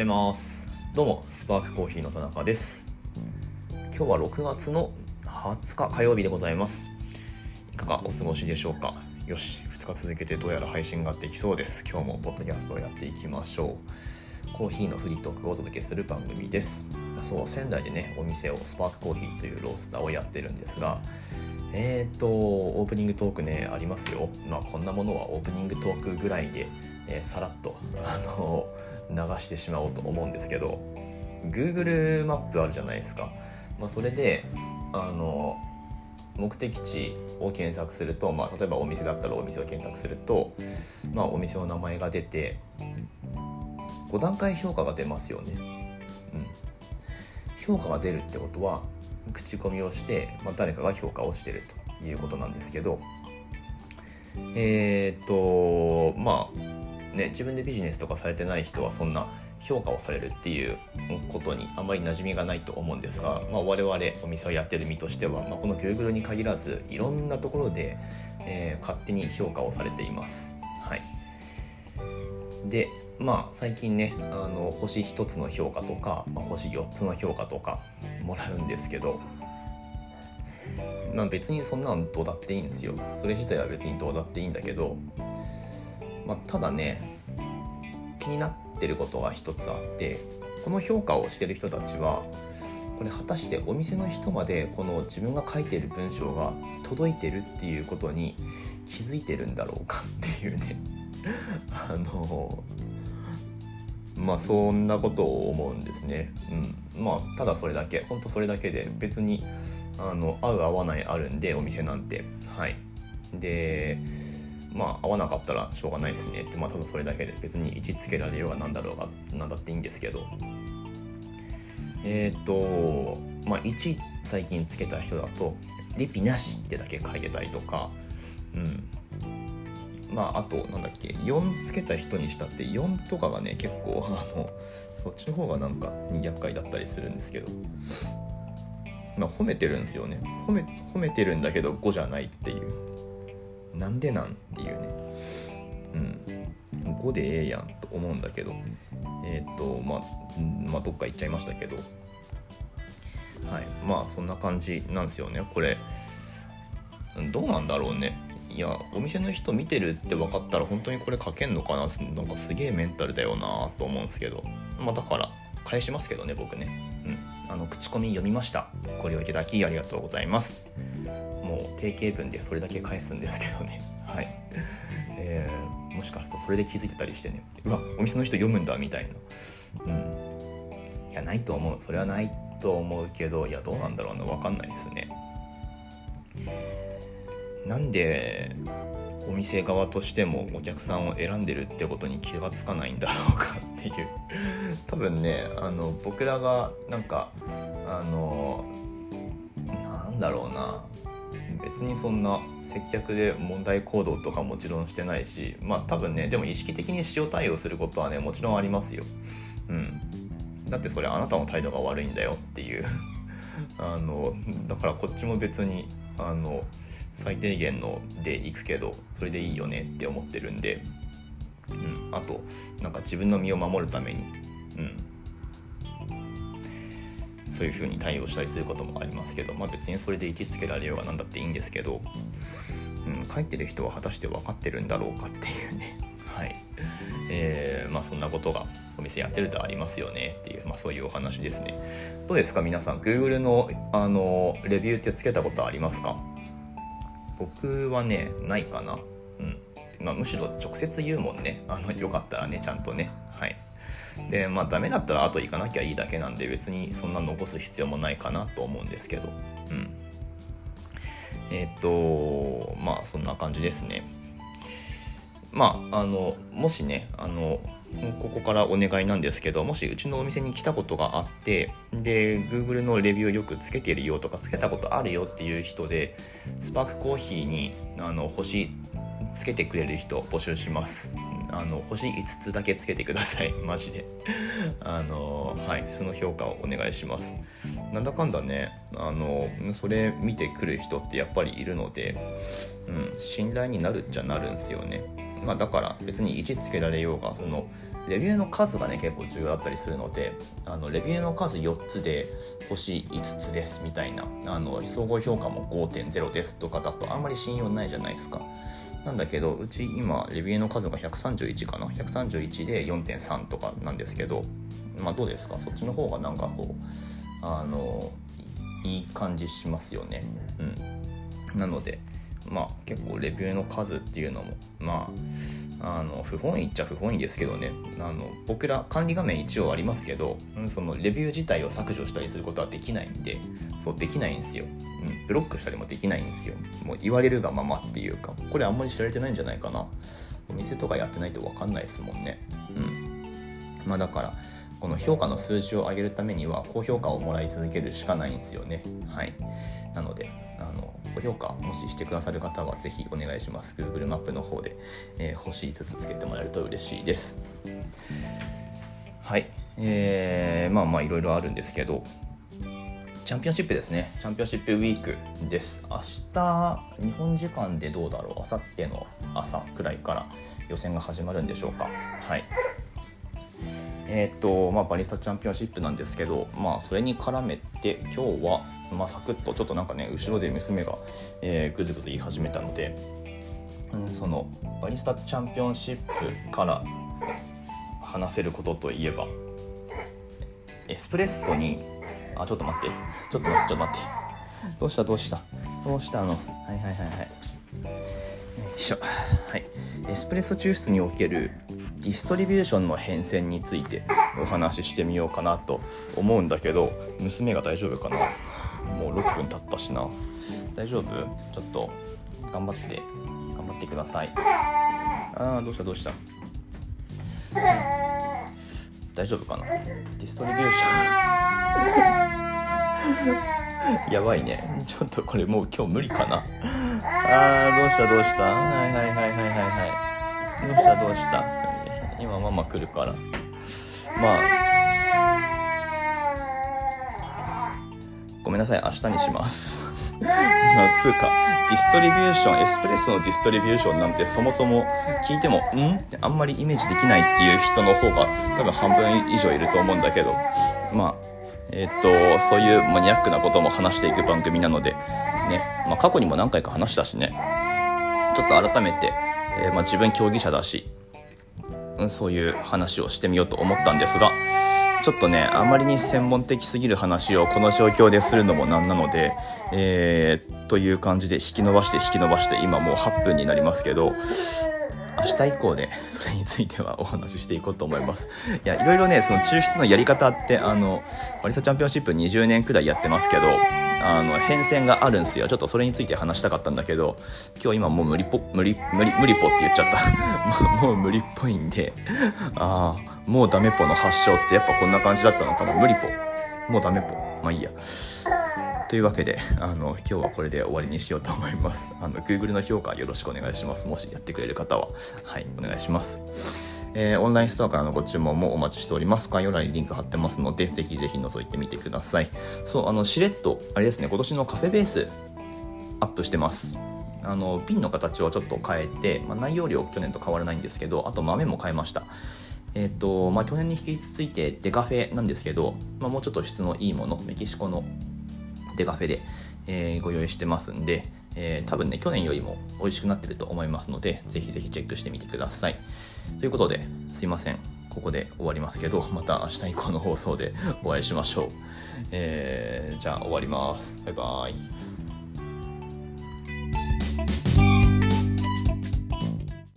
めます。どうもスパークコーヒーの田中です。今日は6月の20日火曜日でございます。いかがお過ごしでしょうか？よし2日続けてどうやら配信ができそうです。今日もポッドキャストをやっていきましょう。コーヒーのフリートークをお届けする番組です。そう仙台でねお店をスパークコーヒーというロースターをやってるんですがえっ、ー、とオープニングトークねありますよ。まあこんなものはオープニングトークぐらいで、えー、さらっとあの流してしまおうと思うんですけど Google マップあるじゃないですか、まあ、それであの目的地を検索すると、まあ、例えばお店だったらお店を検索すると、まあ、お店の名前が出て5段階評価が出ますよね。うん、評価が出るってことは口コミをして、まあ、誰かが評価をしてるということなんですけどえっ、とまあね、自分でビジネスとかされてない人はそんな評価をされるっていうことにあまり馴染みがないと思うんですが、まあ、我々お店をやってる身としては、まあ、この Google に限らずいろんなところで、えー、勝手に評価をされています。はい、でまあ最近ねあの星1つの評価とか、まあ、星4つの評価とかもらうんですけどまあ別にそんなのどうだっていいんですよそれ自体は別にどうだっていいんだけどまあ、ただね気になってることが一つあってこの評価をしてる人たちはこれ果たしてお店の人までこの自分が書いてる文章が届いてるっていうことに気づいてるんだろうかっていうね。あのまあそんなことを思うんですね。うん、まあただそれだけ。ほんとそれだけで別にあの合う合わないあるんでお店なんて。はい。でまあ合わなかったらしょうがないですねってまあただそれだけで別に位置つけられようが何だろうが何だっていいんですけど。えっ、ー、とまあ1最近つけた人だと「リピなし」ってだけ書いてたりとかうん。まああとなんだっけ4つけた人にしたって4とかがね結構あのそっちの方がなんか厄介だったりするんですけど。まあ褒めてるんですよね。褒め褒めてるんだけど5じゃないっていう。なんでなんっていうね。うん。5でええやんと思うんだけど。えっ、とまあまあどっか行っちゃいましたけど。はい。まあそんな感じなんですよねこれ。どうなんだろうね。いやお店の人見てるって分かったら本当にこれ書けんのかな。なんかすげえメンタルだよなと思うんですけど。まあだから返しますけどね僕ね。うん。あの口コミ読みました。ご利用いただきありがとうございます。定型文でそれだけ返すんですけどね。はい、えー、もしかするとそれで気づいてたりしてね。うわお店の人読むんだみたいな。うん。いやないと思う。それはないと思うけどいやどうなんだろうな。分かんないですね。なんでお店側としてもお客さんを選んでるってことに気がつかないんだろうかっていう。多分ねあの僕らがなんかあのなんだろうな別にそんな接客で問題行動とかもちろんしてないしまあ多分ねでも意識的に塩対応することはねもちろんありますよ。うん、だってそれあなたの態度が悪いんだよっていう。あのだからこっちも別にあの最低限ので行くけどそれでいいよねって思ってるんで、うん、あとなんか自分の身を守るために、うん、そういう風に対応したりすることもありますけど、まあ、別にそれで行きつけられようが何だっていいんですけど、うん、書いてる人は果たして分かってるんだろうかっていうね。はい。えー、まあそんなことがお店やってるとありますよねっていう、まあ、そういうお話ですね。どうですか？皆さん Google のあのレビューってつけたことありますか？僕はねないかな。うん。まあ、むしろ直接言うもんね。あのよかったらねちゃんとね。はいでまあダメだったら後行かなきゃいいだけなんで別にそんな残す必要もないかなと思うんですけど。うん。えっ、とまあそんな感じですね。まああのもしねあのここからお願いなんですけどもしうちのお店に来たことがあってで Google のレビューよくつけてるよとかつけたことあるよっていう人でスパークコーヒーにあの星つけてくれる人募集します。あの星5つだけつけてください。マジで。あのはい。その評価をお願いします。なんだかんだねあのそれ見てくる人ってやっぱりいるので、うん、信頼になるっちゃなるんですよね、まあ、だから別に1つけられようがそのレビューの数がね結構重要だったりするのであのレビューの数4つで星5つですみたいなあの総合評価も5.0ですとかだとあんまり信用ないじゃないですか。なんだけどうち今レビューの数が131かな131で4.3とかなんですけどまあどうですか？そっちの方がなんかこうあのいい感じしますよね。うん、なのでまあ結構レビューの数っていうのもまああの不本意っちゃ不本意ですけどね。あの僕ら管理画面一応ありますけどそのレビュー自体を削除したりすることはできないんでそうできないんですよ、うん、ブロックしたりもできないんですよ。もう言われるがままっていうかこれあんまり知られてないんじゃないかな。お店とかやってないと分かんないですもんね。うん。まあだからこの評価の数字を上げるためには高評価をもらい続けるしかないんですよね。はい。なので、あの高評価もししてくださる方はぜひお願いします。Google マップの方で、えー、星5つつけてもらえると嬉しいです。はい。えー、まあまあいろいろあるんですけど、チャンピオンシップですね。チャンピオンシップウィークです。明日、日本時間でどうだろう？あさっての朝くらいから予選が始まるんでしょうか？はい。えーとまあ、バリスタチャンピオンシップなんですけど、まあ、それに絡めて今日は、まあ、サクッとちょっとなんかね後ろで娘が、えー、ぐずぐず言い始めたので、うん、そのバリスタチャンピオンシップから話せることといえばエスプレッソにあちょっと待って。ちょっと待ってちょっと待って。どうしたどうした？どうしたの？はいはいはいはい。よいしょ。はいエスプレッソ抽出におけるディストリビューションの変遷についてお話ししてみようかなと思うんだけど娘が大丈夫かな？もう6分経ったしな。大丈夫？ちょっと頑張って頑張ってください。ああどうした？どうした？大丈夫かな？ディストリビューション。やばいね。ちょっとこれもう今日無理かな。あーどうした？どうした？はいはいはいはいはいはい。どうした？どうした？今ママ来るから。まあ。ごめんなさい。明日にします。つうかディストリビューションエスプレッソのディストリビューションなんてそもそも聞いてもん？ってあんまりイメージできないっていう人の方が多分半分以上いると思うんだけど。まあえっ、とそういうマニアックなことも話していく番組なのでね、まあ、過去にも何回か話したしね。ちょっと改めて、えー、まあ、自分競技者だしうんそういう話をしてみようと思ったんですがちょっとねあまりに専門的すぎる話をこの状況でするのもなんなので、えー、という感じで引き伸ばして引き伸ばして今もう8分になりますけど明日以降で それについてはお話ししていこうと思います。いや、いろいろね、その抽出のやり方って、あの、バリスタチャンピオンシップ20年くらいやってますけど、あの、変遷があるんですよ。ちょっとそれについて話したかったんだけど、今日今もう無理ぽ、無理、無理、無理ぽって言っちゃった。もう無理っぽいんで、ああ、もうダメぽの発祥ってやっぱこんな感じだったのかな。無理ぽ。もうダメぽ。まあいいや。というわけであの今日はこれで終わりにしようと思いますあの Google の評価よろしくお願いしますもしやってくれる方ははいお願いしますえー、オンラインストアからのご注文もお待ちしております。概要欄にリンク貼ってますので、ぜひぜひ覗いてみてください。そう、あの、しれっと、あれですね、今年のカフェベース、アップしてます。あの、瓶の形をちょっと変えて、まあ、内容量去年と変わらないんですけど、あと豆も変えました。えっ、ー、と、まあ、去年に引き続いてデカフェなんですけど、まあ、もうちょっと質のいいもの、メキシコのデカフェで、えー、ご用意してますんで、えー、多分ね、去年よりも美味しくなってると思いますので、ぜひぜひチェックしてみてください。ということで、すいません。ここで終わりますけど、また明日以降の放送でお会いしましょう。えー、じゃあ終わります。バイバーイ。